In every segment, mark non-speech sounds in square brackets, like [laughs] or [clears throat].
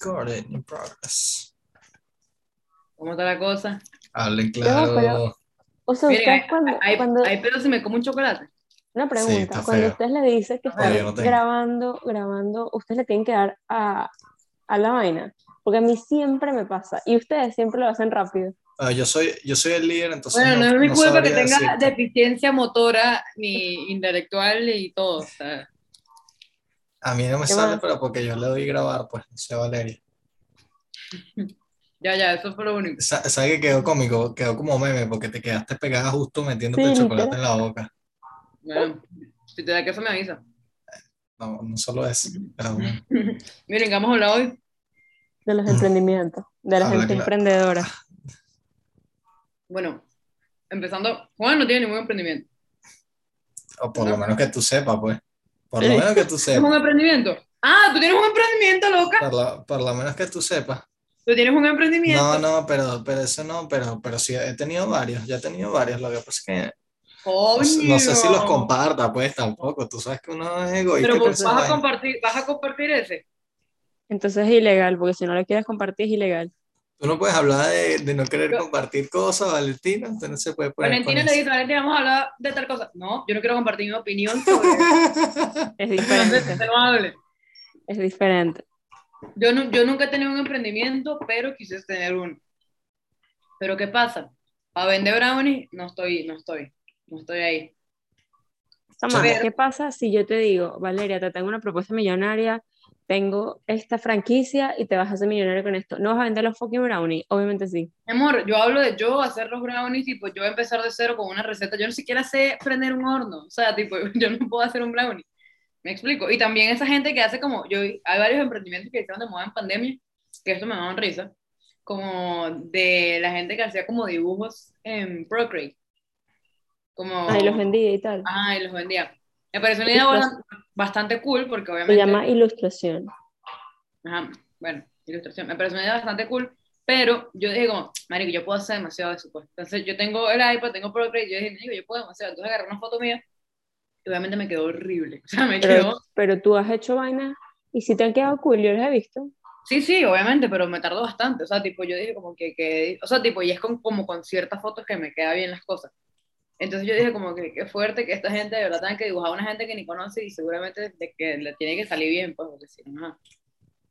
Recording in progress. ¿Cómo está la cosa? Hablen claro. pero- O sea, Miren, ustedes hay, cuando, hay, cuando- hay pedo si me como un chocolate. una pregunta, está cuando feo. ustedes le dicen que Está no tengo. grabando, grabando, ustedes le tienen que dar a, a la vaina, porque a mí siempre me pasa, y ustedes siempre lo hacen rápido. Ah, yo, soy, yo soy el líder, entonces. Bueno, no, es mi culpa que tenga decirte. deficiencia motora ni intelectual y todo. o sea, A mí no me ¿Qué sale, más? pero porque yo le doy grabar, pues, no sé, Valeria. [laughs] ya, ya, eso fue lo único. Sa- ¿Sabes que quedó cómico? Quedó como meme, porque te quedaste pegada justo metiéndote Sí, el chocolate en la boca. Bueno, si te da queso me avisa. No, no solo eso. pero bueno. [laughs] Miren, ¿qué vamos a hablar hoy? De los emprendimientos, de la Habla gente claro. emprendedora. [laughs] Bueno, empezando, Juan no tiene ningún emprendimiento. O por lo menos que tú sepas, pues. Por lo menos que tú ¿Es un sepas. emprendimiento? Ah, tú tienes un emprendimiento, loca. Por lo, por lo menos que tú sepas. Tú tienes un emprendimiento. No, no, pero, pero eso no, pero, pero sí he tenido varios, ya he tenido varios. Lo que pasa es que no, sé- no sé si los comparta, pues tampoco. Tú sabes que uno es egoísta. Pero vas a compartir, vas a compartir ese. Entonces es ilegal, porque si no lo quieres compartir es ilegal. Tú no puedes hablar de, de no querer Yo- compartir cosas, Valentina. Usted no se puede poner Valentina le dice, Valentina, vamos a hablar de tal cosa. No, yo no quiero compartir mi opinión [laughs] sobre Es diferente, no hable. es diferente. Yo, nu- yo nunca he tenido un emprendimiento, pero quise tener uno. Pero ¿qué pasa? Para vender brownies, no estoy, no estoy, no estoy ahí. Pero- ¿qué pasa si yo te digo, Valeria, te tengo una propuesta millonaria, tengo esta franquicia y te vas a hacer millonario con esto? ¿No vas a vender los fucking brownies? Obviamente sí. Mi amor, yo hablo de yo hacer los brownies, tipo, yo empezar de cero con una receta. Yo no siquiera sé prender un horno. O sea, tipo, [laughs] yo no puedo hacer un brownie. Me explico. Y también esa gente que hace como, yo, hay varios emprendimientos que hicieron de moda en pandemia, que esto me daban risa, como de la gente que hacía como dibujos en Procreate. Como, Ahí los vendí y tal. Ajá, y los vendía. Me pareció una idea bastante, bastante cool, porque Se obviamente... llama ilustración. Ajá, bueno, ilustración. Me pareció una idea bastante cool, pero yo como, marico, yo puedo hacer demasiado de eso, pues. Entonces yo tengo el iPad, tengo Procreate, yo dije, yo puedo demasiado. Entonces agarré una foto mía y obviamente me quedó horrible. [laughs] O sea, me Pero, quedó... pero tú has hecho vainas y si te han quedado cool, yo los he visto. Sí, sí, obviamente, pero me tardó bastante. O sea, tipo, yo dije como que, que o sea, tipo, y es con, como con ciertas fotos que me queda bien las cosas. Entonces yo dije como que qué fuerte que esta gente de verdad tenga que dibujar a una gente que ni conoce y seguramente de que le tiene que salir bien, pues, porque si no.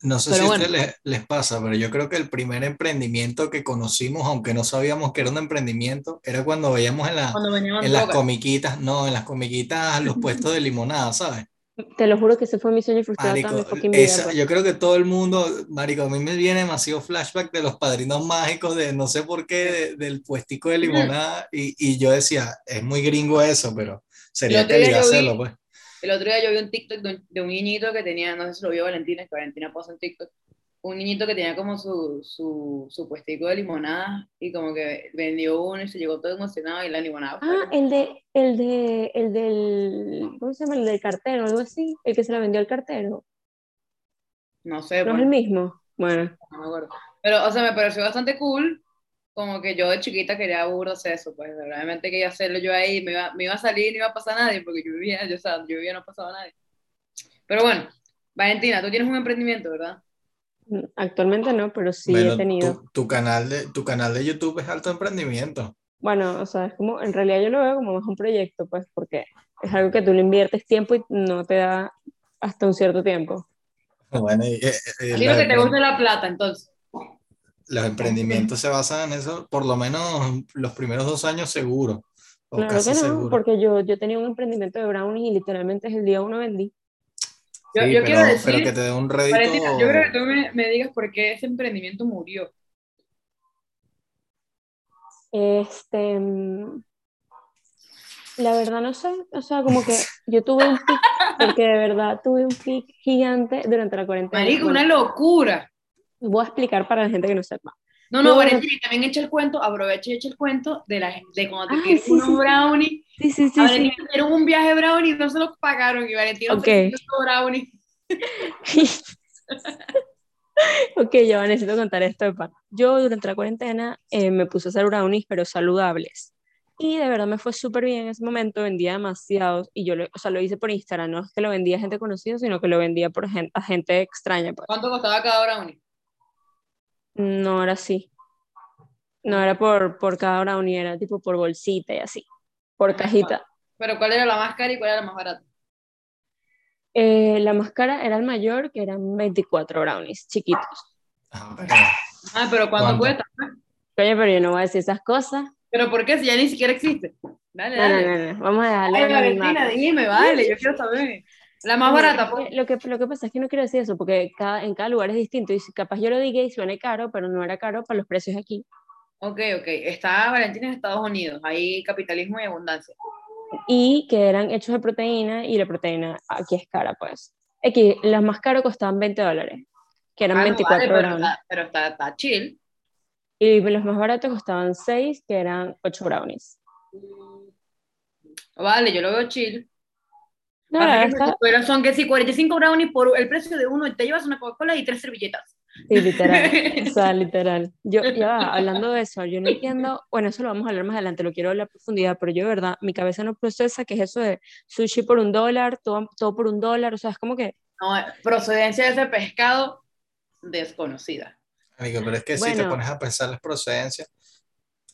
No sé Pero si a bueno. ustedes les, les pasa, pero yo creo que el primer emprendimiento que conocimos, aunque no sabíamos que era un emprendimiento, era cuando veíamos en, la, en las comiquitas, no, en las comiquitas los [laughs] puestos de limonada, ¿sabes? Te lo juro que ese fue mi sueño frustrado Marico, toda mi fucking vida. esa- pues. yo creo que todo el mundo, Marico, a mí me viene demasiado flashback de los padrinos mágicos, de no sé por qué, de- del puestico de limonada, y, y yo decía, es muy gringo eso, pero sería calidad vi- hacerlo, pues. El otro día yo vi un TikTok de un, de un niñito que tenía, no sé si lo vio Valentina, que Valentina posa en TikTok, un niñito que tenía como su, su, su puestico de limonada y como que vendió uno y se llegó todo emocionado y la limonada Ah, el de, el de, el del, ¿cómo se llama? El del cartero, algo así. El que se la vendió al cartero. no sé, ¿No es pues, el mismo? Bueno, no me acuerdo. Pero, o sea, me pareció bastante cool, como que yo de chiquita quería hacer eso, pues realmente quería hacerlo yo ahí, me iba, me iba a salir, no iba a pasar a nadie, porque yo vivía, yo, o sea, yo vivía, no pasaba a nadie. Pero bueno, Valentina, tú tienes un emprendimiento, ¿verdad? Actualmente no, pero sí Bueno, he tenido. tu, tu canal de, tu canal de YouTube es alto emprendimiento. Bueno, o sea, es como, en realidad yo lo veo como más un proyecto, pues, porque es algo que tú le inviertes tiempo y no te da hasta un cierto tiempo. [laughs] Bueno, y, eh, eh, lo que te gusta la plata, entonces. los emprendimientos se basan en eso, por lo menos los primeros dos años seguro, o Claro casi que no, seguro. porque yo, yo tenía un emprendimiento de brownies y literalmente es el día uno vendí. Yo, Sí, yo pero, quiero decir, pero que te dé un rédito. Valentina, yo creo que tú me, me digas por qué ese emprendimiento murió. Este, la verdad no sé, o sea, como que yo tuve un pic, porque de verdad tuve un pic gigante durante la cuarentena. Marico, una locura. voy a explicar para la gente que no sepa. No, no, Valentina, y también echa el cuento, aprovecha y echa el cuento de, la, de cuando te pidieron sí, unos sí, sí. brownies. Sí, sí, sí, sí. Valentina le dieron un viaje brownie y no se lo pagaron. Y Valentina Ok. ofreció esos brownies. [laughs] Ok, ya necesito contar esto de. Yo durante la cuarentena eh, me puse a hacer brownies, pero saludables. Y de verdad me fue súper bien en ese momento, vendía demasiados y yo lo, o sea, lo hice por Instagram, no es que lo vendía a gente conocida, sino que lo vendía por gente, a gente extraña. Pues. ¿Cuánto costaba cada brownie? No era así. No era por, por cada brownie, era tipo por bolsita y así, por cajita. Pero ¿cuál era la más cara y cuál era la más barata? Eh, la más cara era el mayor, que eran 24 brownies, chiquitos. Ah, pero- Ah, pero ¿cuánto ¿Cuánto? cuesta? Coño, pero yo no voy a decir esas cosas. ¿Pero por qué? Si ya ni siquiera existe. Dale, No, no, dale. no, no. Vamos a dejarle Ay, Valentina, dime, vale, yo quiero saber. La más barata, es pues. Lo que, lo que pasa es que no quiero decir eso, porque cada, en cada lugar es distinto. Y capaz yo lo diga y suene caro, pero no era caro para los precios aquí. Ok, ok. Está Valentina en Estados Unidos. Ahí capitalismo y abundancia. Y que eran hechos de proteína, y la proteína aquí es cara, pues. Aquí, las más caras costaban 20 dólares, que eran Ah, no, 24 vale, pero, brownies. está, pero está, está chill. Y los más baratos costaban 6, que eran 8 brownies. Vale, yo lo veo chill. No, me- pero son que si 45 brownies por el precio de uno y te llevas una Coca-Cola y tres servilletas. Sí, literal. O sea, [laughs] literal. Yo, ya hablando de eso, yo no entiendo, bueno, eso lo vamos a hablar más adelante, lo quiero hablar a profundidad, pero yo de verdad, mi cabeza no procesa que es eso de sushi por un dólar, todo, todo por un dólar, o sea, es como que, No, procedencia de ese pescado desconocida. Marico, pero es que si te Bueno. pones a pensar las procedencias,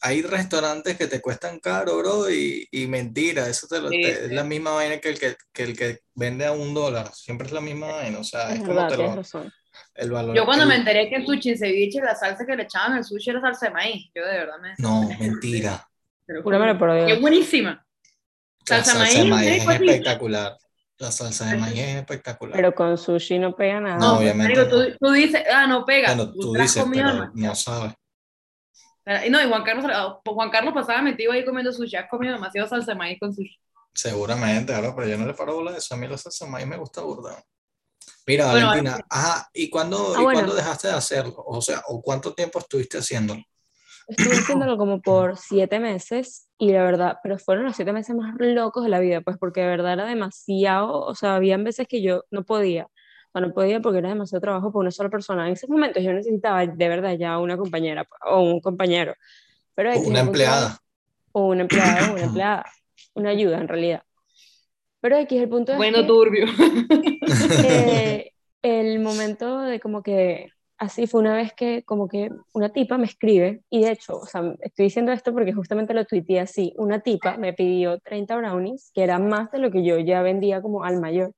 hay restaurantes que te cuestan caro, bro, y, y mentira, eso te lo- Sí, te- sí. es la misma vaina que el que, que el que vende a un dólar, siempre es la misma vaina, o sea, es es como verdad, te lo, razón. el valor. Yo cuando el- me enteré que el sushi en ceviche, la salsa que le echaban al sushi era salsa de maíz, yo de verdad me... No, mentira. Júramelo juro. por ¡Qué Dios. buenísima! La Salsa salsa de maíz, ¿eh? es espectacular. La salsa de maíz es espectacular. Pero con sushi no pega nada. No, obviamente tú, no. tú dices, ah, no pega. Bueno, tú dices, pero no sabes. Y no, y Juan Carlos, ah, Juan Carlos pasaba metido ahí comiendo sushi, has comido demasiado salsa de maíz con sushi. Seguramente, claro, pero yo no le paro bola a eso. A mí la salsa de maíz me gusta burda. Mira, Bueno, Valentina, ajá, ¿y cuándo, Ah, ¿y bueno. cuándo dejaste de hacerlo? O sea, ¿o cuánto tiempo estuviste haciéndolo? Estuve haciéndolo como por siete meses y la verdad, pero fueron los siete meses más locos de la vida, pues porque de verdad era demasiado, o sea, habían veces que yo no podía, sea, no podía porque era demasiado trabajo para una sola persona. En esos momentos yo necesitaba de verdad ya una compañera pues, o un compañero, pero O una empleada. es- o una empleada, o una [clears throat] empleada, una ayuda en realidad. Pero X, el punto es Bueno, que, turbio. [laughs] eh, [laughs] el momento de como que así fue una vez que como que una tipa me escribe y de hecho, o sea, estoy diciendo esto porque justamente lo tuiteé así, una tipa me pidió 30 brownies, que era más de lo que yo ya vendía como al mayor.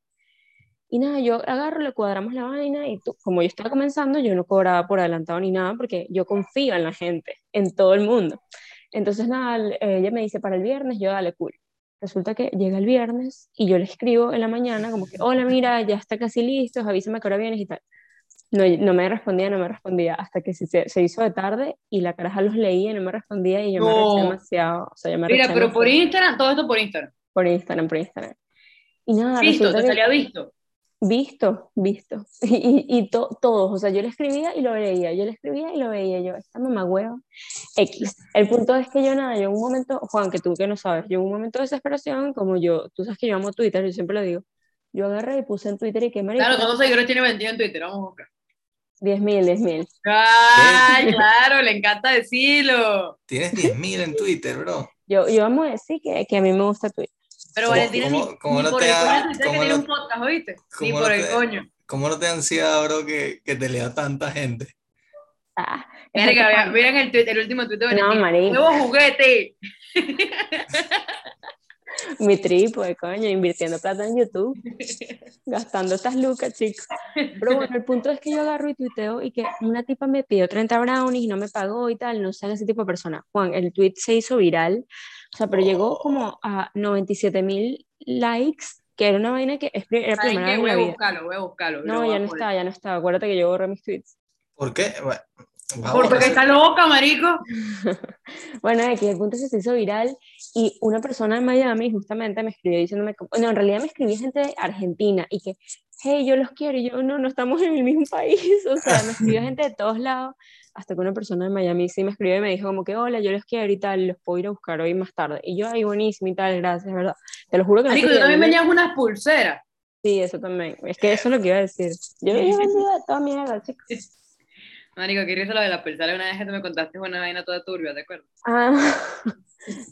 Y nada, yo agarro, le cuadramos la vaina y tú- como yo estaba comenzando, yo no cobraba por adelantado ni nada porque yo confío en la gente, en todo el mundo. Entonces nada, ella me dice para el viernes, yo dale cool. Resulta que llega el viernes y yo le escribo en la mañana como que, hola, mira, ya está casi listo, avísame a qué hora vienes y tal. No, no me respondía, no me respondía, hasta que se, se hizo de tarde y la caraja los leía y no me respondía y yo me No. arreché demasiado. O sea, yo me Mira, pero por. Instagram, todo esto por Instagram. Por Instagram, por Instagram. Y nada, Visto, te que- salía visto. Visto, visto. [laughs] Y, y, y to- todos, o sea, yo le escribía y lo veía, yo le escribía y lo veía, yo, esta mamá huevo, X. El punto es que yo nada, yo en un momento, Juan, que tú que no sabes, yo en un momento de desesperación, como yo, tú sabes que yo amo Twitter, yo siempre lo digo, yo agarré y puse en Twitter y que marico, Claro, ¿cuántos seguidores tiene vendido en Twitter? Vamos a buscar. 10 mil, 10 mil. ¡Ay, claro! Le encanta decirlo. Tienes 10.000 en Twitter, bro. Yo, yo amo decir que, que a mí me gusta Twitter. Pero ¿Cómo- Valentina cómo- ni, cómo ni no por te el ha- coño que tiene no- un podcast, ¿oíste? Ni por no el te- coño. ¿Cómo no te ansiedad, bro, que, que te lea tanta gente? Ah, Verga, miren el, tweet- el último tweet de No, Valentina. marico. ¡Nuevo juguete! mi trípode, coño, invirtiendo plata en YouTube, gastando estas lucas, chicos. Pero bueno, el punto es que yo agarro y tuiteo y que una tipa me pidió 30 brownies y no me pagó y tal, no sé ese tipo de persona. Juan, el tweet se hizo viral, o sea, pero llegó como a 97 mil likes, que era una vaina que es pri- era ¿Saben primera vez Voy a buscarlo, voy a buscarlo. lo No, ya no está, ya no está. Acuérdate que yo borré mis tweets. ¿Por qué? Bueno, Porque está loca, marico. [laughs] Bueno, aquí el punto es que se hizo viral y una persona en Miami justamente me escribió diciéndome, no, en realidad me escribió gente de Argentina y que, hey, yo los quiero, y yo, no, no estamos en el mismo [laughs] país, o sea, me escribió gente de todos lados, hasta que una persona de Miami sí me escribió y me dijo como que, hola, yo los quiero y tal, los puedo ir a buscar hoy más tarde. Y yo, ay, buenísimo y tal, gracias, ¿verdad? Te lo juro que no Marico, yo también venía con unas pulseras. Sí, eso también, es que eso es lo que iba a decir. Yo, he vendido de toda mierda, chicos. [laughs] Marico, ¿qué lo de la pulsera? Una vez que tú me contaste una vaina toda turbia, ¿te acuerdas? Ah, [laughs]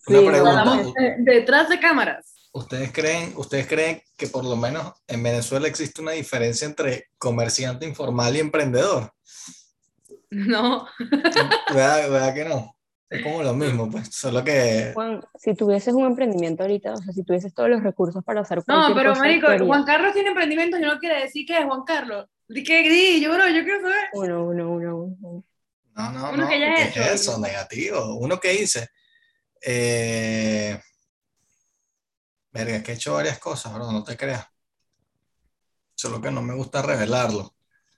Una sí, detrás de cámaras. ¿Ustedes creen, ¿Ustedes creen que por lo menos en Venezuela existe una diferencia entre comerciante informal y emprendedor? No. [laughs] ¿Verdad, verdad que no? Es como lo mismo, pues, solo que... Juan, si tuvieses un emprendimiento ahorita, o sea, si tuvieses todos los recursos para hacer No, pero cosa, marico, ¿qué? Juan Carlos tiene emprendimientos y no quiere decir que es Juan Carlos. Di que di, yo bro, yo quiero saber. Uno, uno, uno, uno. No, no, Uno no, que ya ¿qué es eso? Negativo. Uno que hice. Eh... Verga, es que he hecho varias cosas, bro, no te creas. Solo que no me gusta revelarlo.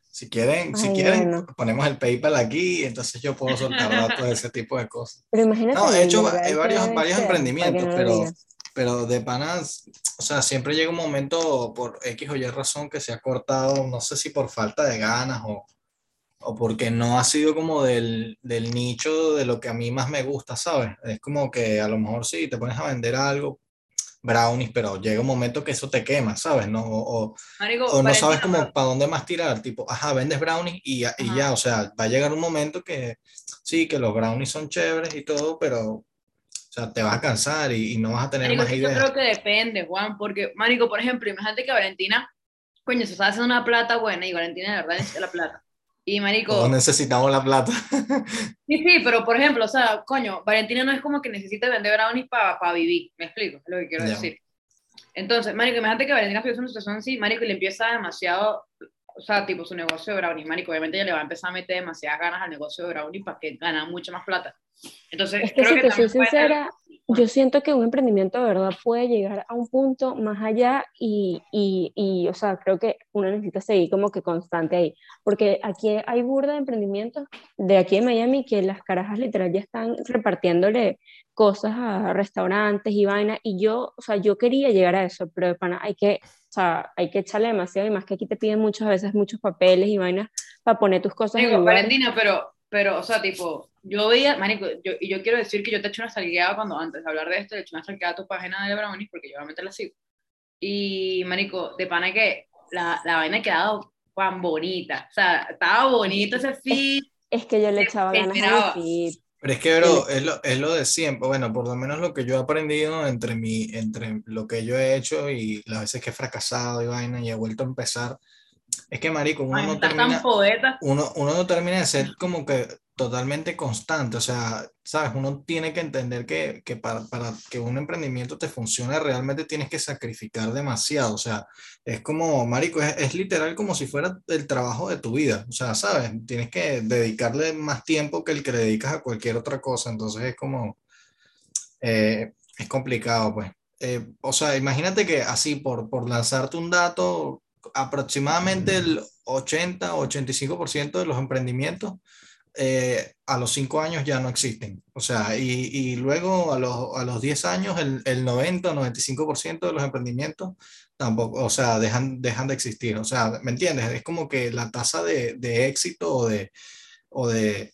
Si quieren, si Ay, quieren, bueno. ponemos el PayPal aquí y entonces yo puedo soltar datos de ese tipo de cosas. Pero imagínate. No, he hecho varios, varios ser, emprendimientos, no pero, pero de panas, o sea, siempre llega un momento por X o Y razón que se ha cortado, no sé si por falta de ganas o, o porque no ha sido como del, del nicho de lo que a mí más me gusta, ¿sabes? Es como que a lo mejor sí, te pones a vender algo, brownies, pero llega un momento que eso te quema, ¿sabes? ¿No? O, o- Marico, o no sabes como para dónde más tirar, tipo, ajá, vendes brownies y, ya- y ya, o sea, va a llegar un momento que sí, que los brownies son chéveres y todo, pero, o sea, te vas a cansar y, y no vas a tener Marico, más es que yo ideas. creo que depende, Juan, porque, Marico, por ejemplo, imagínate que Valentina, coño, se está haciendo una plata buena y Valentina de verdad necesita la plata. Y, Marico, Todos necesitamos la plata. [laughs] sí, sí, pero por ejemplo, o sea, coño, Valentina no es como que necesite vender brownies para vivir, me explico, es lo que quiero decir. Entonces, Marico, imagínate que Valentina en una situación así, Marico, y le empieza demasiado, o sea, tipo su negocio de brownies, Marico, obviamente ella le va a empezar a meter demasiadas ganas al negocio de brownies para que gana mucha más plata. Entonces, Es que creo si que te soy sincera, yo siento que un emprendimiento de verdad puede llegar a un punto más allá y, y, y, o sea, creo que uno necesita seguir como que constante ahí, porque aquí hay burda de emprendimientos de aquí en Miami que las carajas literal ya están repartiéndole cosas a restaurantes y vainas, y yo, o sea, yo quería llegar a eso, pero de pana hay que, o sea, hay que echarle demasiado y más que aquí te piden muchas veces muchos papeles y vainas para poner tus cosas en lugares. Valentina, pero, pero, o sea, tipo, yo veía, marico, yo, y yo quiero decir que yo te he hecho una salgueada cuando antes de hablar de esto, le he hecho una salgueada a tu página de Brownies, porque yo obviamente la sigo. Y, marico, de pana que la, la vaina ha quedado tan bonita, o sea, estaba bonito ese feed, Es que yo le echaba ganas esperaba. feed. Pero es que, bro, es lo, es lo de siempre. Bueno, por lo menos lo que yo he aprendido entre, mi, entre lo que yo he hecho y las veces que he fracasado y vaina y he vuelto a empezar, es que, marico, uno Ay, no termina... tan poeta. uno, uno no termina de ser como que totalmente constante, o sea, sabes, uno tiene que entender que, que para, para que un emprendimiento te funcione realmente tienes que sacrificar demasiado, o sea, es como, marico, es, es literal como si fuera el trabajo de tu vida, o sea, sabes, tienes que dedicarle más tiempo que el que le dedicas a cualquier otra cosa, entonces es como, eh, es complicado, pues. Eh, o sea, imagínate que así, por, por lanzarte un dato, aproximadamente el 80 o 85% de los emprendimientos eh, a los 5 años ya no existen. O sea, y, y luego a los, a los 10 años el, el 90 o 95% de los emprendimientos tampoco, o sea, dejan, dejan de existir. O sea, ¿me entiendes? Es como que la tasa de, de éxito o de, o de,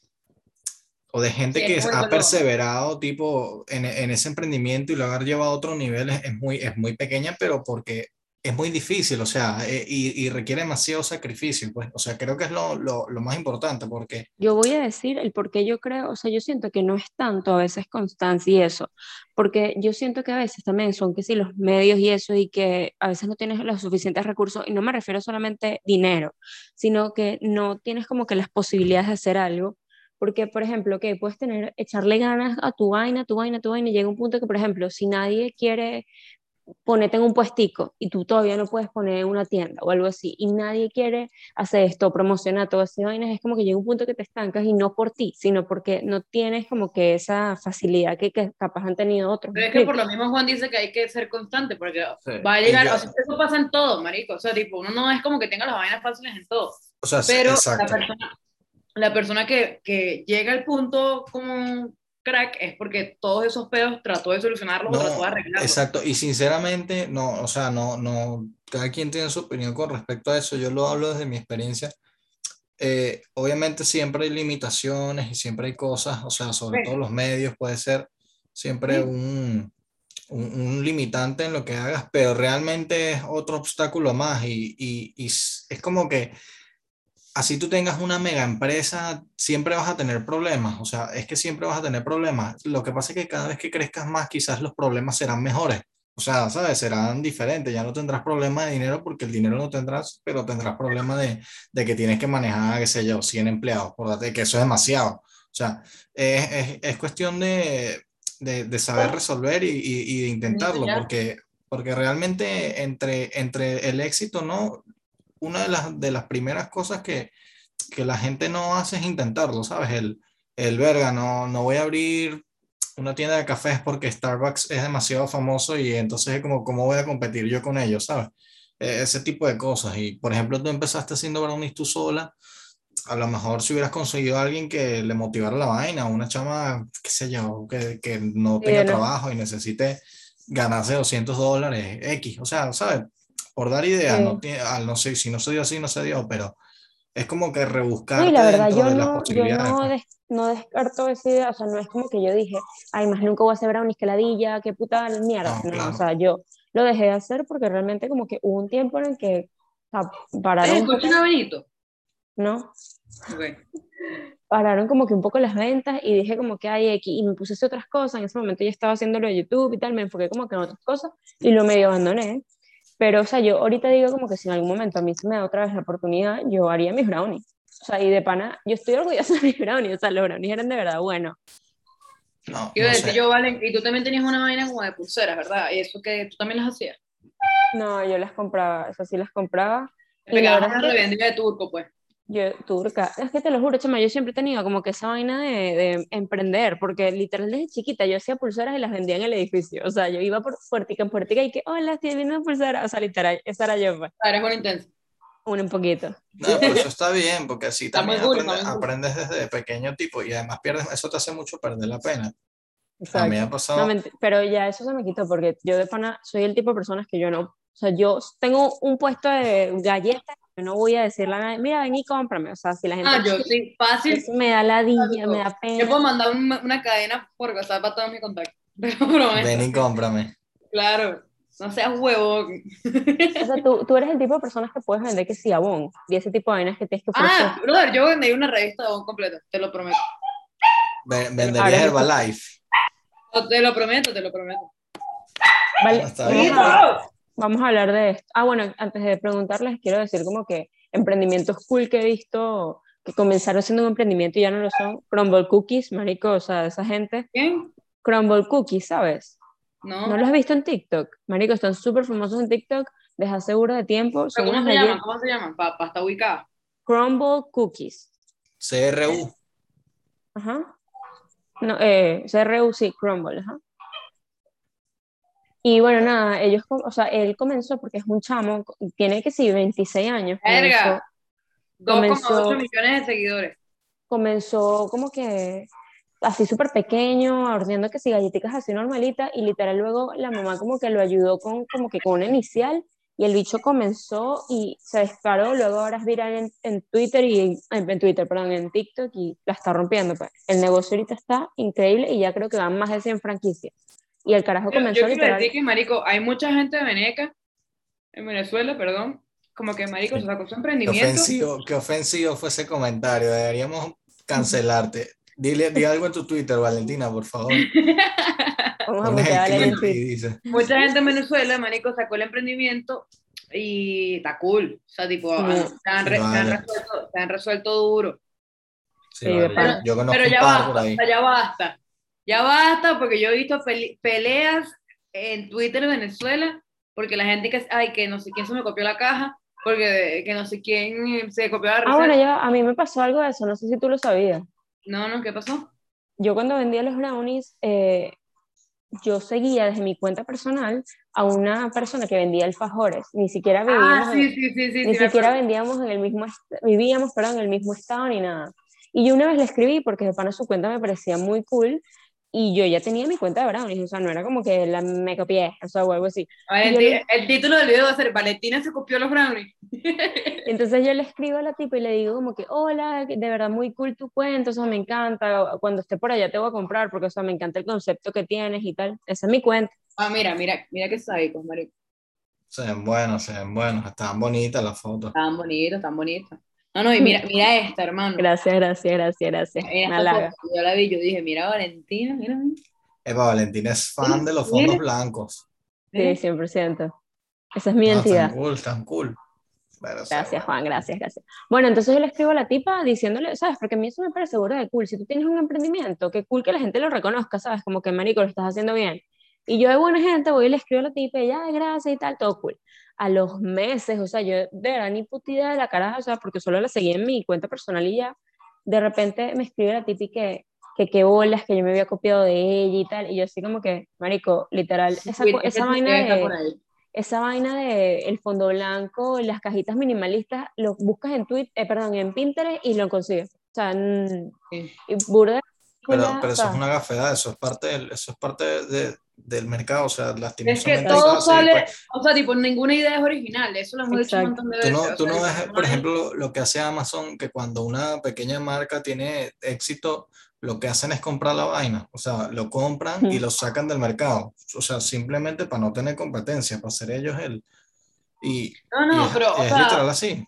o de gente Sí, que ha perseverado tipo en, en ese emprendimiento y lo ha llevado a otro nivel es, es muy, es muy pequeña, pero porque es muy difícil, o sea, eh, y, y requiere demasiado sacrificio, pues, o sea, creo que es lo, lo, lo más importante, porque Yo voy a decir el por qué yo creo, o sea, yo siento que no es tanto a veces constancia y eso, porque yo siento que a veces también son que sí los medios y eso y que a veces no tienes los suficientes recursos y no me refiero solamente dinero, sino que no tienes como que las posibilidades de hacer algo. Porque, por ejemplo, que puedes tener, echarle ganas a tu vaina, tu vaina, tu vaina, y llega un punto que, por ejemplo, si nadie quiere ponerte en un puestico y tú todavía no puedes poner una tienda o algo así y nadie quiere hacer esto, promocionar todo ese vainas, es como que llega un punto que te estancas y no por ti, sino porque no tienes como que esa facilidad que, que capaz han tenido otros. Pero es que por lo mismo Juan dice que hay que ser constante, porque Sí. va a llegar, o sea, eso pasa en todo, marico, o sea, tipo, uno no es como que tenga las vainas fáciles en todo, o sea, sí, pero la exacto. persona, la persona que, que llega al punto como crack es porque todos esos pedos trató de solucionarlos o No, trató de arreglarlos. Exacto, y sinceramente, no, o sea, no, no, cada quien tiene su opinión con respecto a eso, yo lo hablo desde mi experiencia. Eh, obviamente siempre hay limitaciones y siempre hay cosas, o sea, sobre Sí. todo los medios, puede ser siempre Sí. un, un, un limitante en lo que hagas, pero realmente es otro obstáculo más y, y, y es como que así tú tengas una mega empresa, siempre vas a tener problemas, o sea, es que siempre vas a tener problemas. Lo que pasa es que cada vez que crezcas más, quizás los problemas serán mejores, O sea, ¿sabes? Serán diferentes, ya no tendrás problema de dinero porque el dinero no tendrás, pero tendrás problema de, de que tienes que manejar, qué sé yo, 100 empleados, por que eso es demasiado. O sea, es, es, es cuestión de, de, de, saber resolver y, y, y de intentarlo, porque, porque realmente entre, entre el éxito, ¿no? Una de las, de las primeras cosas que, que la gente no hace es intentarlo, ¿sabes? El, el verga, no, no voy a abrir una tienda de cafés porque Starbucks es demasiado famoso y entonces es como, ¿cómo voy a competir yo con ellos, ¿sabes? E, ese tipo de cosas. Y por ejemplo, tú empezaste haciendo brownies tú sola, a lo mejor si hubieras conseguido a alguien que le motivara la vaina, una chama, qué sé yo, que, que no tenga trabajo y necesite ganarse 200 dólares X, o sea, ¿sabes? Por dar ideas, no, no sé, si no se dio así, no se dio, pero es como que rebuscar. Sí, la verdad, yo no, yo no, des, no, descarto esa idea, o sea, no es como que yo dije, ay, más nunca voy a hacer brownies que ladilla, qué puta mierda. No, claro. o sea, yo lo dejé de hacer porque realmente como que hubo un tiempo en el que o sea, pararon. ¿Es un Benito? No. Okay. Pararon como que un poco las ventas y dije como que hay aquí, y me puse a hacer otras cosas, en ese momento ya estaba haciendo lo de YouTube y tal, me enfoqué como que en otras cosas y lo medio abandoné. Pero, o sea, yo ahorita digo como que si en algún momento a mí se me da otra vez la oportunidad, yo haría mis brownies. O sea, y de pana, yo estoy orgullosa de mis brownies, o sea, los brownies eran de verdad buenos. No, Quiero no sé. yo, Valen, y tú también tenías una vaina como de pulseras, ¿verdad? Y eso que tú también las hacías. No, yo las compraba, eso sí las compraba. Me quedaba una revendida de turco, pues. Yo, turca, es que te lo juro, chama, yo siempre he tenido como que esa vaina de, de, emprender, porque literal desde chiquita yo hacía pulseras y las vendía en el edificio, o sea, yo iba por puertica en puertica y que, hola, estoy vendiendo pulseras, o sea, literal, esa era yo. Pues. Ah, eres muy intenso. Un, un poquito. No, pero eso está bien, porque así también cool, aprendes, aprendes, desde pequeño tipo y además pierdes, eso te hace mucho perder la pena. Exacto. A mí me ha pasado... No, pero ya eso se me quitó, porque yo de pana soy el tipo de personas que yo no, o sea, yo tengo un puesto de galletas yo no voy a decirle a nadie, mira, ven y cómprame. O sea, si la gente. Ah, yo sí, fácil. Eso me da ladilla, me da pena. Yo puedo mandar una, una cadena por WhatsApp para todos mis contactos. [laughs] Ven y cómprame. Claro, no seas huevo. O sea, tú, tú, eres el tipo de personas que puedes vender que sí, Avon, y ese tipo de vainas que tienes que ofrecer. Ah, brother, yo vendí una revista de Avon completa, te lo prometo. Venderías Herbalife. Te lo prometo, te lo prometo. Vale, vamos a hablar de esto. Ah, bueno, antes de preguntarles, quiero decir como que emprendimientos cool que he visto que comenzaron siendo un emprendimiento y ya no lo son. Crumble Cookies, marico, o sea, esa gente. ¿Quién? Crumble Cookies, ¿sabes? No. ¿No los has visto en TikTok? Marico, están súper famosos en TikTok, les aseguro de tiempo. Son ¿Cómo, se llaman? ¿Cómo se llaman? Para pa estar ubicada. Crumble Cookies. CRU. Ajá. No, eh, CRU, sí, Crumble, ajá. Y bueno, nada, ellos, o sea, él comenzó porque es un chamo, tiene que sí, 26 años. Verga. 2,8 millones de seguidores. Comenzó como que así súper pequeño, horneando que sí, galletitas así normalitas, y literal luego la mamá como que lo ayudó con como que con una inicial, y el bicho comenzó y se disparó, luego ahora es viral en, en Twitter y en, Twitter, perdón, en TikTok y la está rompiendo. Pues. El negocio ahorita está increíble y ya creo que van más de 100 franquicias. Y el carajo comenzó yo, yo decir que, marico, hay mucha gente de Veneca, en Venezuela, perdón, como que, marico, se sacó su emprendimiento. Qué ofensivo, qué ofensivo fue ese comentario, deberíamos cancelarte. Dile, di algo en tu Twitter, Valentina, por favor. [laughs] Vamos a meter a Mucha gente en Venezuela, marico, sacó el emprendimiento y está cool. O sea, tipo, sí. se, han vale. se, han resuelto, se, han resuelto, duro. Sí, vale. pero, yo conozco pero ya basta, por ahí. ya basta. Ya basta, porque yo he visto peleas en Twitter de Venezuela, porque la gente que, ay, que no sé quién se me copió la caja, porque que no sé quién se copió la receta. Ah, bueno, yo, a mí me pasó algo de eso, no sé si tú lo sabías. No, no, ¿qué pasó? Yo cuando vendía los brownies, eh, yo seguía desde mi cuenta personal a una persona que vendía alfajores. Ni siquiera vivíamos, ah, sí, en, sí, sí, sí, ni siquiera vendíamos en el mismo, vivíamos, perdón, en el mismo estado ni nada. Y yo una vez le escribí porque de pana su cuenta me parecía muy cool y yo ya tenía mi cuenta de brownies, o sea, no era como que la, me copié, o sea, o algo así. Ver, el, le... el, título del video va a ser Valentina se copió los brownies. [laughs] Entonces yo le escribo a la tipa y le digo como que, hola, de verdad muy cool tu cuenta, o sea, me encanta, cuando esté por allá te voy a comprar, porque, o sea, me encanta el concepto que tienes y tal, esa es mi cuenta. Ah, mira, mira, mira que sábicos, marico. Se ven buenos, se ven buenos, están bonitas las fotos. Están bonitas, están bonitas. No, no, y mira, [laughs] mira esta, hermano. Gracias, gracias, gracias, gracias. Yo la vi, yo dije, mira Valentina, mira. Eva Valentina es fan de los fondos blancos. Sí, 100%. Esa es mi No, entidad. tan cool, tan cool. Pero, o sea, Gracias, Juan, gracias, gracias. Bueno, entonces yo le escribo a la tipa diciéndole, ¿sabes? Porque a mí eso me parece seguro de cool. Si tú tienes un emprendimiento, qué cool que la gente lo reconozca, ¿sabes? Como que, marico, lo estás haciendo bien. Y yo de buena gente voy y le escribo a la tipa, ya, gracias y tal, todo cool. A los meses, o sea, yo de verdad ni puta idea de la cara, o sea, porque solo la seguí en mi cuenta personal y ya, de repente me escribe la tipa y que, que qué bolas, que yo me había copiado de ella y tal, y yo así como que, marico, literal, esa, que esa vaina de esa vaina de el fondo blanco, las cajitas minimalistas, lo buscas en Twitter, eh, perdón, en Pinterest y lo consigues. O sea, Sí. y burda pero, pero eso es una gafedad, eso es parte del, eso es parte de- del mercado, o sea, Es que lastimosamente todo sale, pues. o sea, tipo, ninguna idea es original, eso lo hemos dicho un Exacto. montón de Tú veces. no, o tú sea, no ves, no por ejemplo, lo, que hace Amazon, que cuando una pequeña marca tiene éxito, lo que hacen es comprar la vaina, o sea, lo compran y Ujú. lo sacan del mercado, o sea, simplemente para no tener competencia, para ser ellos el... Y, No, y no, es, pero, o es sea, literal así.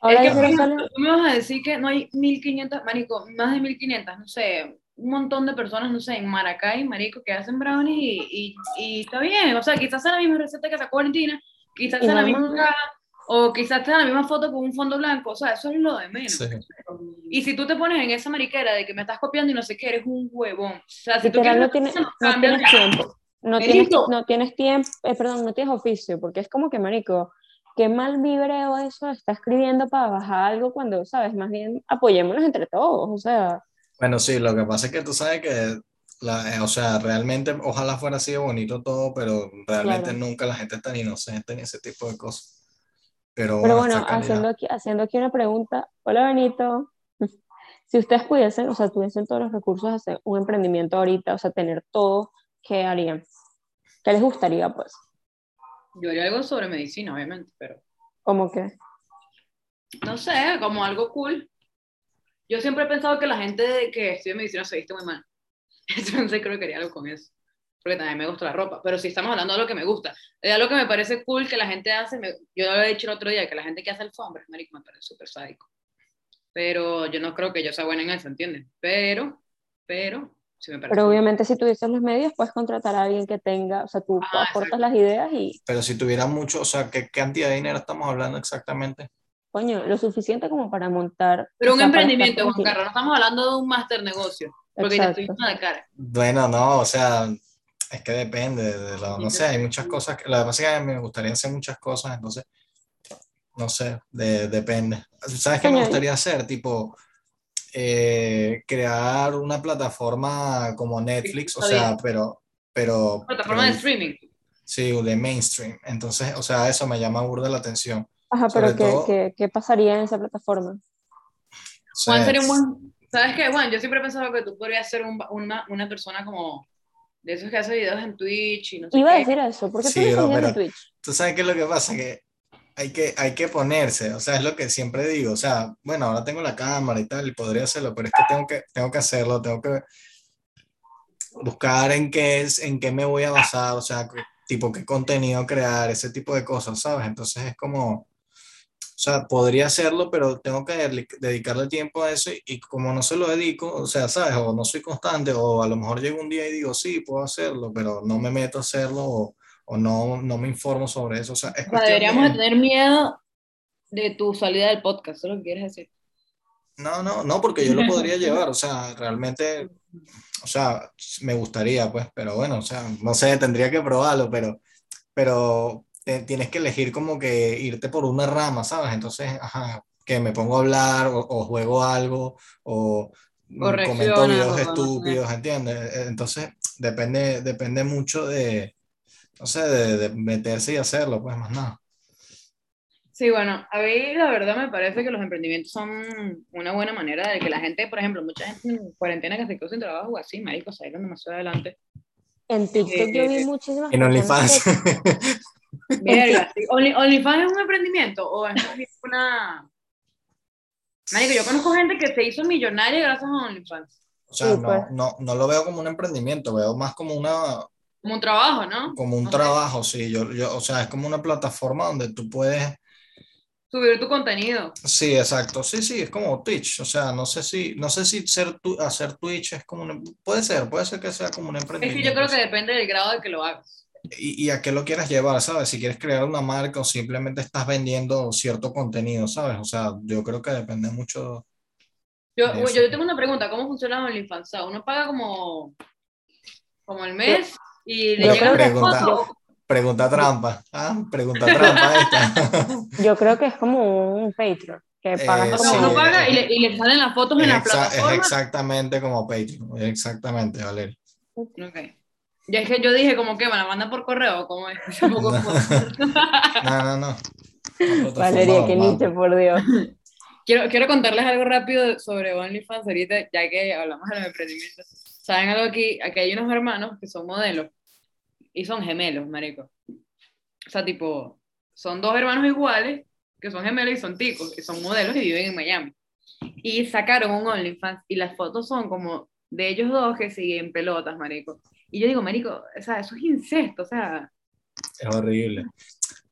ahora es que, por ejemplo, tú me vas a decir que no hay 1500, marico, más de 1500, no sé, un montón de personas, no sé, en Maracay, marico, que hacen brownies y, y, y está bien, o sea, quizás sea la misma receta que sacó Valentina, quizás sea la misma caja, o quizás sea la misma foto con un fondo blanco, o sea, eso es lo de menos. Sí. Y si tú te pones en esa mariquera de que me estás copiando y no sé qué, eres un huevón. O sea, si tú literal quieres no tienes, no tienes tiempo, no tienes, no tienes tiempo, eh, perdón, no tienes oficio, porque es como que, marico, qué mal vibreo eso está escribiendo para bajar algo cuando, sabes, más bien apoyémonos entre todos, o sea, Bueno, sí, lo que pasa es que tú sabes que, la, eh, o sea, realmente ojalá fuera así de bonito todo, pero realmente claro. nunca la gente es tan inocente ni ese tipo de cosas. Pero Pero bueno, bueno, esta calidad. haciendo aquí, haciendo aquí una pregunta. Hola, Benito. [laughs] Si ustedes pudiesen, o sea, tuviesen todos los recursos de hacer un emprendimiento ahorita, o sea, tener todo, ¿qué harían? ¿Qué les gustaría, pues? Yo haría algo sobre medicina, obviamente, pero Como que, no sé, como algo cool. Yo siempre he pensado que la gente que estudia medicina se viste muy mal. [laughs] Entonces creo que haría algo con eso. Porque también me gusta la ropa. Pero si estamos hablando de lo que me gusta, de algo que me parece cool que la gente hace, me- yo lo había dicho el otro día, que la gente que hace alfombras, marico, me parece súper sádico. Pero yo no creo que yo sea buena en eso, ¿entiendes? Pero, pero, sí me parece pero obviamente si tuvieses los medios, puedes contratar a alguien que tenga, o sea, tú Ah, aportas exacto. las ideas y, Pero si tuviera mucho, o sea, ¿qué cantidad de dinero estamos hablando exactamente? Coño, lo suficiente como para montar. Pero o un sea, emprendimiento, Juan. Carlos, no estamos hablando de un máster negocio, porque te estoy Exacto. viendo la cara. Bueno, no, o sea, es que depende de lo, no sé, hay muchas cosas, que, lo que pasa es que me gustaría hacer muchas cosas, entonces, no sé, de- depende. ¿Sabes qué me gustaría hacer? Tipo, eh, crear una plataforma como Netflix, o sea, pero, pero, Plataforma pero de streaming. sí, de mainstream. Entonces, o sea, eso me llama burda la atención. Ajá, pero ¿qué, todo, qué, qué pasaría en esa plataforma? Juan sería un buen... ¿Sabes qué, Juan? Yo siempre he pensado que tú podrías ser un- una, una persona como de esos que hace videos en Twitch y no sé Iba a qué. decir eso, ¿por qué tú Sí, no bro, videos en Twitch? tú sabes qué es lo que pasa, que hay que, hay que ponerse, o sea, es lo que siempre digo, o sea, bueno, ahora tengo la cámara y tal, y podría hacerlo, pero es que tengo que, tengo que hacerlo, tengo que buscar en qué es, en qué me voy a basar, o sea, tipo qué contenido crear, ese tipo de cosas, ¿sabes? Entonces es como, o sea, podría hacerlo, pero tengo que dedic- dedicarle tiempo a eso y, y como no se lo dedico, o sea, ¿sabes? O no soy constante, o a lo mejor llego un día y digo, sí, puedo hacerlo, pero no me meto a hacerlo o, o no, no me informo sobre eso, o sea, es O sea, deberíamos de de... tener miedo de tu salida del podcast, eso es lo que quieres decir. No, no, no, porque yo lo podría [laughs] llevar, o sea, realmente, o sea, me gustaría, pues, pero bueno, o sea, no sé, tendría que probarlo, pero, pero te- tienes que elegir como que irte por una rama, ¿sabes? Entonces, ajá, que me pongo a hablar o, o juego algo o mm, comento videos estúpidos, ¿entiendes? Eh, Entonces, depende, depende mucho de, no sé, de, de meterse y hacerlo, pues, más nada. Sí, bueno, a mí la verdad me parece que los emprendimientos son una buena manera de que la gente, por ejemplo, mucha gente en cuarentena que se quedó sin trabajo o así, maricos, salieron demasiado adelante. En TikTok yo vi Eh, muchísimas En personas OnlyFans. [laughs] Verga, [laughs] sí. Only- ¿OnlyFans es un emprendimiento o es una... Marico, yo conozco gente que se hizo millonaria gracias a OnlyFans. O sea, Sí, no, pues. no, no lo veo como un emprendimiento, veo más como una, Como un trabajo, ¿no? como un trabajo, sí. Yo, yo, o sea, es como una plataforma donde tú puedes. subir tu contenido. Sí, exacto. Sí, sí, es como Twitch. O sea, no sé si, no sé si ser tu- hacer Twitch es como un, puede ser, puede ser que sea como un Es que yo emprendimiento. creo que depende del grado de que lo hagas. Y, y a qué lo quieras llevar, ¿sabes? Si quieres crear una marca o simplemente estás vendiendo cierto contenido, ¿sabes? O sea, yo creo que depende mucho Yo, de yo tengo una pregunta, ¿cómo funciona OnlyFans? O sea, uno paga como, como el mes y le Yo llega Pregunta, foto. pregunta trampa. Ah, pregunta trampa esta. [laughs] Yo creo que es como un Patreon, que pagas Eh, O sea, como... uno paga y le, y le salen las fotos en Es, la exa- es plataforma. exactamente como Patreon. Exactamente, Valeria. Ok. Ya es que yo dije, como que me la mandan por correo, como es. [laughs] Poco No, no, no. [laughs] Plataforma Valeria, qué niche, por Dios. [laughs] quiero, quiero contarles algo rápido sobre OnlyFans ahorita, ya que hablamos de los emprendimientos. ¿Saben algo aquí? Aquí hay unos hermanos que son modelos y son gemelos, marico. O sea, tipo, son dos hermanos iguales que son gemelos y son ticos, que son modelos y viven en Miami. Y sacaron un OnlyFans y las fotos son como de ellos dos que siguen pelotas, marico. Y yo digo, marico, o sea, eso es incesto, o sea, Es horrible.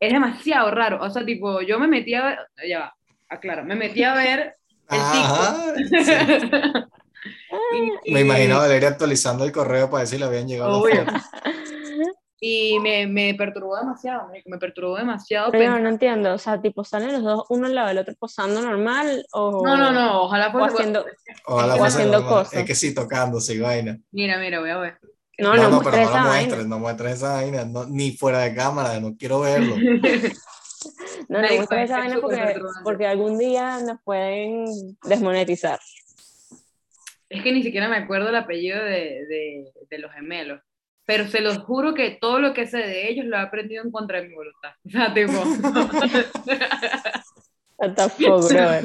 es demasiado raro. O sea, tipo, yo me metí a ver, ya va, aclaro, me metí a ver el Ajá, sí. TikTok. [laughs] Y- [laughs] Me imagino a Valeria actualizando el correo para ver si le habían llegado Obvio. las fotos. [laughs] Y me, me perturbó demasiado, marico, me perturbó demasiado. Pero pensar- no entiendo, o sea, tipo, ¿salen los dos uno al lado del otro posando normal o...? No, no, no, ojalá O fuese. haciendo... Ojalá O fuese haciendo normal. cosas. Es que sí, tocándose y vaina. Mira, mira, voy a ver. No, No, no, no, pero no lo vaina. muestres, no muestres esa vaina, no, ni fuera de cámara, no quiero verlo. [laughs] No, no muestres es esa vaina porque, porque algún día nos pueden desmonetizar. Es que ni siquiera me acuerdo el apellido de, de, de los gemelos. Pero se los juro que todo lo que sé de ellos lo he aprendido en contra de mi voluntad. O sea, tipo. [laughs] Fuck, [laughs] brother.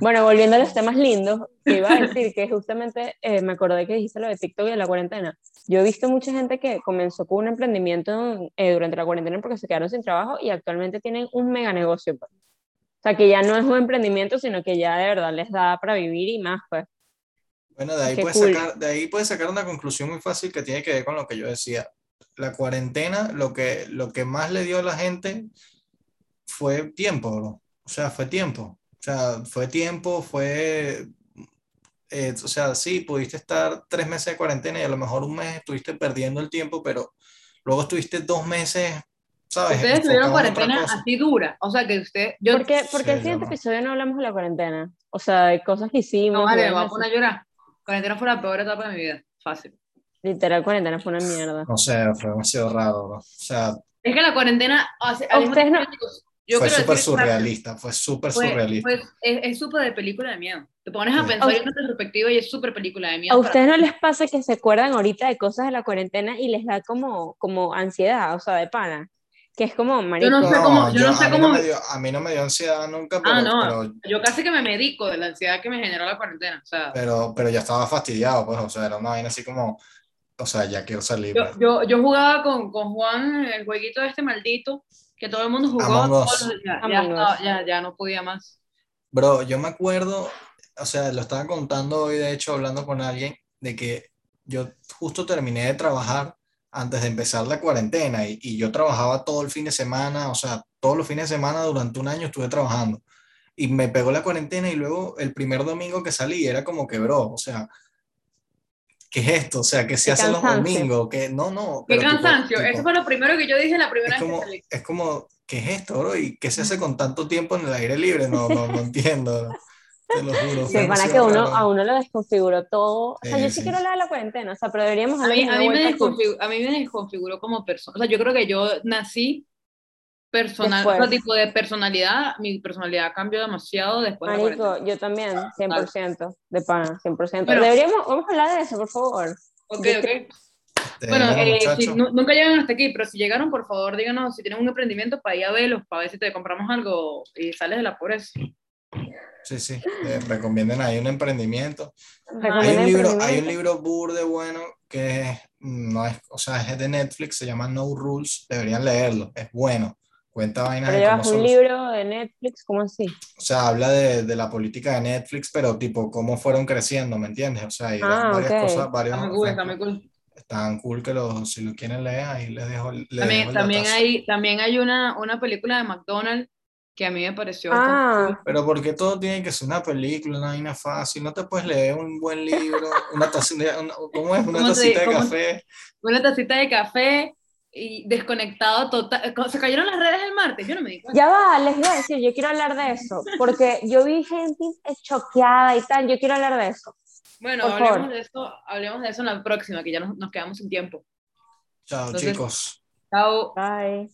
Bueno, volviendo a los temas lindos, te iba a decir que justamente eh, me acordé que dijiste lo de TikTok y de la cuarentena. Yo he visto mucha gente que comenzó con un emprendimiento eh, durante la cuarentena porque se quedaron sin trabajo y actualmente tienen un mega negocio. pues. O sea, que ya no es un emprendimiento, sino que ya de verdad les da para vivir y más, pues. Bueno, de ahí, Qué puedes cool. sacar, de ahí puedes sacar una conclusión muy fácil que tiene que ver con lo que yo decía. La cuarentena, lo que, lo que más le dio a la gente fue tiempo, bro. O sea, fue tiempo. O sea, fue tiempo, fue... eh, o sea, sí, pudiste estar tres meses de cuarentena y a lo mejor un mes estuviste perdiendo el tiempo, pero luego estuviste dos meses, ¿sabes? Ustedes tuvieron cuarentena así dura. O sea, que usted. Yo, ¿Por qué, por qué Sí, el siguiente no. episodio no hablamos de la cuarentena? O sea, de cosas que hicimos. no, vale, me voy a poner a llorar. Cuarentena fue la peor etapa de mi vida. Fácil. Literal, cuarentena fue una mierda. No sé, fue demasiado raro, bro. O sea, Es que la cuarentena. o sea, Ustedes no- tiempo, yo fue súper surrealista, fue súper surrealista. fue- es es súper de película de miedo. Te pones a Sí. pensar en una perspectiva y es súper película de miedo. ¿A ustedes no les pasa que se acuerdan ahorita de cosas de la cuarentena y les da como, como ansiedad, o sea, de pana? Que es como, marico, no sé cómo- yo no sé a, mí cómo- no me dio, a mí no me dio ansiedad nunca, pero, Ah, no. pero, Yo casi que me medico de la ansiedad que me generó la cuarentena. O sea, pero, pero ya estaba fastidiado, pues, o sea, era una vaina así como, o sea, ya quiero salir. yo, pues. yo, yo jugaba con, con Juan el jueguito de este maldito que todo el mundo jugó Among Us. Ya, Among estaba- Us. ya, ya no podía más. Bro, yo me acuerdo, o sea, lo estaba contando hoy, de hecho, hablando con alguien, de que yo justo terminé de trabajar antes de empezar la cuarentena y, y yo trabajaba todo el fin de semana, o sea, todos los fines de semana durante un año estuve trabajando. Y me pegó la cuarentena y luego el primer domingo que salí era como que, bro, o sea, ¿qué es esto? O sea, ¿qué se Qué hace los cansancio. domingos? Que no, no. Qué pero tipo- cansancio. tipo- Eso fue lo primero que yo dije la primera es vez como, que salí. es como, ¿qué es esto, bro? ¿Y qué se hace con tanto tiempo en el aire libre? No, no, no entiendo. Te lo juro. se fue para que uno, raro. a uno lo desconfiguró todo. O sea, Sí, yo sí, sí. quiero hablar de la cuarentena, o sea, pero deberíamos A hablar mí, de a, mí me vuelta cool. desconfigu- a mí me desconfiguró como persona. O sea, yo creo que yo nací personal, sea, tipo de personalidad. Mi personalidad cambió demasiado después de la Marico, cuarentena. yo también, 100%, de pana, 100%. Bueno. Deberíamos, vamos a hablar de eso, por favor. Ok, ok. Este, Bueno, eh, si nunca llegan hasta aquí, pero si llegaron, por favor, díganos si tienen un emprendimiento para ir a verlos, para ver si te compramos algo y sales de la pobreza. sí, sí, eh, recomienden ahí un emprendimiento. Hay un libro, hay un libro burde bueno que es, no es, o sea, es de Netflix, se llama No Rules, deberían leerlo, es bueno. Cuenta vainas Pero de llevas un son- libro de Netflix, ¿cómo así? o sea, habla de, de la política de Netflix, pero tipo cómo fueron creciendo, ¿me entiendes? O sea, hay Ah, varias ok. cosas, varios Está muy cool, está muy cool. Están cool que lo, si lo quieren leer, ahí les dejo, les dejo También, el también hay, también hay una, una película de McDonald's que a mí me pareció Ah. cool. Pero porque todo tiene que ser una película, una vaina fácil, no te puedes leer un buen libro, una tacita, una- ¿cómo es? Una ¿Cómo tacita de cómo- café. una tacita de café y desconectado total. Se cayeron las redes el martes, yo no me di cuenta. Ya va, les iba a decir, yo quiero hablar de eso, porque yo vi gente choqueada y tal, yo quiero hablar de eso. Bueno, Por hablemos favor. de, eso, hablemos de eso en la próxima, que ya nos, nos quedamos sin tiempo. Chao, Entonces- chicos. Chao. Bye.